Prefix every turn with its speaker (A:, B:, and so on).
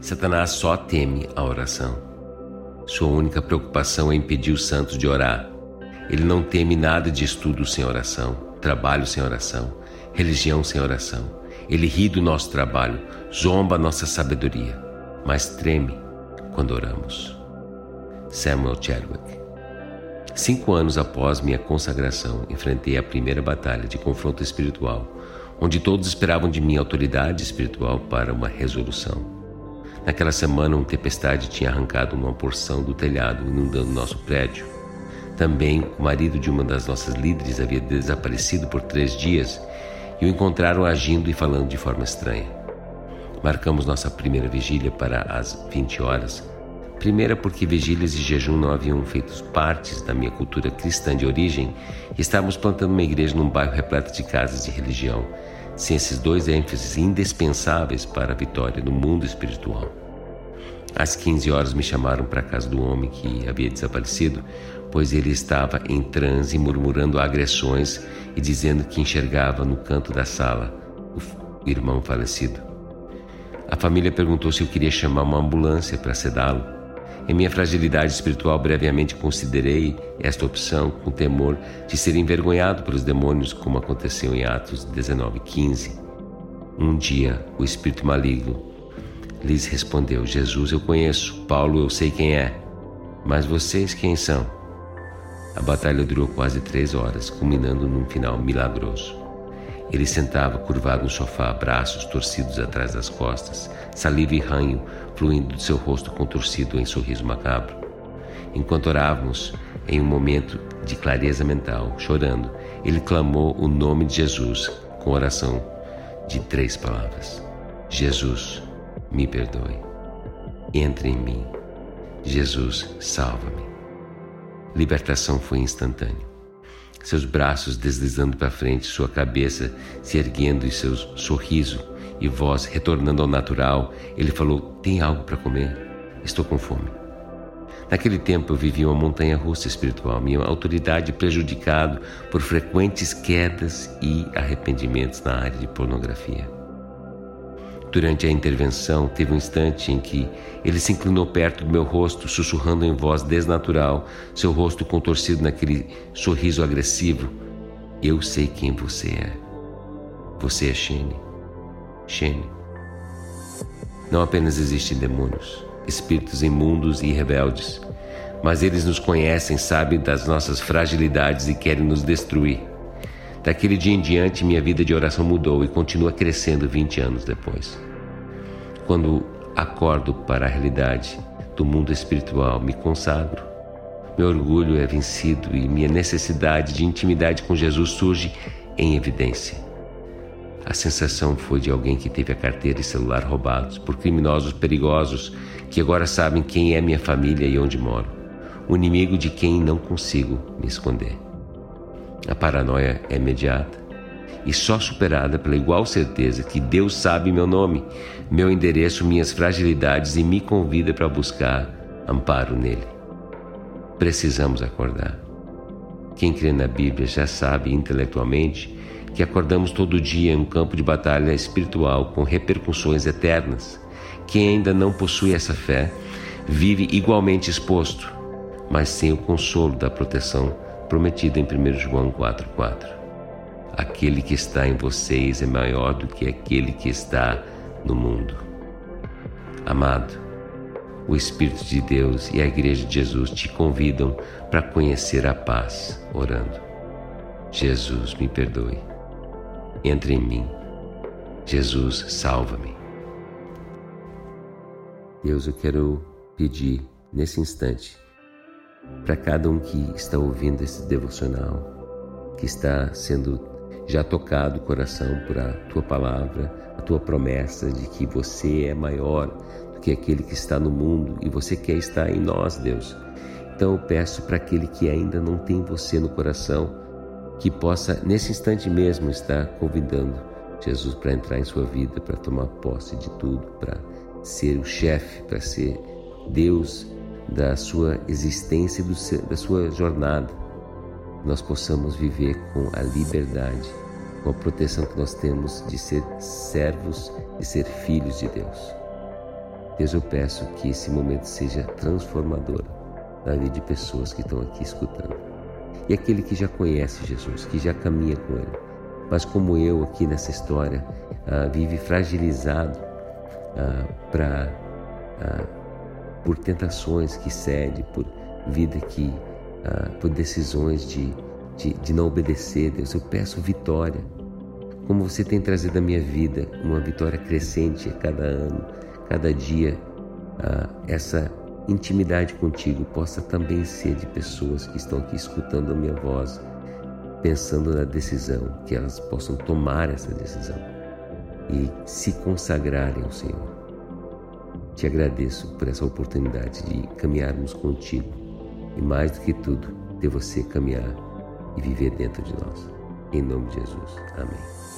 A: Satanás só teme a oração. Sua única preocupação é impedir os santos de orar. Ele não teme nada de estudo sem oração, trabalho sem oração, religião sem oração. Ele ri do nosso trabalho, zomba nossa sabedoria, mas treme quando oramos. Samuel Chadwick Cinco anos após minha consagração, enfrentei a primeira batalha de confronto espiritual, onde todos esperavam de mim autoridade espiritual para uma resolução. Naquela semana, uma tempestade tinha arrancado uma porção do telhado, inundando nosso prédio. Também, o marido de uma das nossas líderes havia desaparecido por três dias e o encontraram agindo e falando de forma estranha. Marcamos nossa primeira vigília para as 20 horas. Primeira, porque vigílias e jejum não haviam feito partes da minha cultura cristã de origem e estávamos plantando uma igreja num bairro repleto de casas de religião, sem esses dois ênfases indispensáveis para a vitória no mundo espiritual. Às 15 horas me chamaram para a casa do homem que havia desaparecido, pois ele estava em transe murmurando agressões e dizendo que enxergava no canto da sala o irmão falecido. A família perguntou se eu queria chamar uma ambulância para sedá-lo. Em minha fragilidade espiritual, brevemente considerei esta opção com temor de ser envergonhado pelos demônios, como aconteceu em Atos 19:15. Um dia, o espírito maligno lhes respondeu: Jesus eu conheço, Paulo eu sei quem é, mas vocês quem são? A batalha durou quase três horas, culminando num final milagroso. Ele sentava curvado no sofá, braços torcidos atrás das costas, saliva e ranho fluindo do seu rosto contorcido em sorriso macabro. Enquanto orávamos, em um momento de clareza mental, chorando, ele clamou o nome de Jesus com oração de três palavras: Jesus, me perdoe. Entre em mim. Jesus, salva-me. Libertação foi instantânea. Seus braços deslizando para frente, sua cabeça se erguendo e seu sorriso e voz retornando ao natural, ele falou: Tem algo para comer? Estou com fome. Naquele tempo eu vivia uma montanha russa espiritual, minha autoridade prejudicado por frequentes quedas e arrependimentos na área de pornografia. Durante a intervenção, teve um instante em que ele se inclinou perto do meu rosto, sussurrando em voz desnatural, seu rosto contorcido naquele sorriso agressivo. Eu sei quem você é. Você é Shane. Shane. Não apenas existem demônios, espíritos imundos e rebeldes, mas eles nos conhecem, sabem das nossas fragilidades e querem nos destruir. Daquele dia em diante, minha vida de oração mudou e continua crescendo 20 anos depois. Quando acordo para a realidade do mundo espiritual, me consagro. Meu orgulho é vencido e minha necessidade de intimidade com Jesus surge em evidência. A sensação foi de alguém que teve a carteira e celular roubados por criminosos perigosos que agora sabem quem é minha família e onde moro. O inimigo de quem não consigo me esconder. A paranoia é imediata e só superada pela igual certeza que Deus sabe meu nome, meu endereço, minhas fragilidades e me convida para buscar amparo nele. Precisamos acordar. Quem crê na Bíblia já sabe intelectualmente que acordamos todo dia em um campo de batalha espiritual com repercussões eternas. Quem ainda não possui essa fé vive igualmente exposto, mas sem o consolo da proteção prometida em 1 João 4,4. Aquele que está em vocês é maior do que aquele que está no mundo. Amado, o Espírito de Deus e a Igreja de Jesus te convidam para conhecer a paz, orando. Jesus, me perdoe. Entre em mim. Jesus, salva-me. Deus, eu quero pedir nesse instante para cada um que está ouvindo esse devocional, que está sendo já tocado o coração por a tua palavra, a tua promessa de que você é maior do que aquele que está no mundo e você quer estar em nós, Deus. Então eu peço para aquele que ainda não tem você no coração, que possa nesse instante mesmo estar convidando Jesus para entrar em sua vida, para tomar posse de tudo, para ser o chefe, para ser Deus da sua existência e da sua jornada, nós possamos viver com a liberdade, com a proteção que nós temos de ser servos e ser filhos de Deus. Deus, eu peço que esse momento seja transformador na vida de pessoas que estão aqui escutando. E aquele que já conhece Jesus, que já caminha com Ele, mas como eu aqui nessa história, uh, vive fragilizado uh, pra, uh, por tentações que cede, por vida que, por decisões de, de, de não obedecer, Deus, eu peço vitória. Como você tem trazido à minha vida uma vitória crescente a cada ano, cada dia, essa intimidade contigo possa também ser de pessoas que estão aqui escutando a minha voz, pensando na decisão, que elas possam tomar essa decisão e se consagrarem ao Senhor. Te agradeço por essa oportunidade de caminharmos contigo e, mais do que tudo, de você caminhar e viver dentro de nós. Em nome de Jesus. Amém.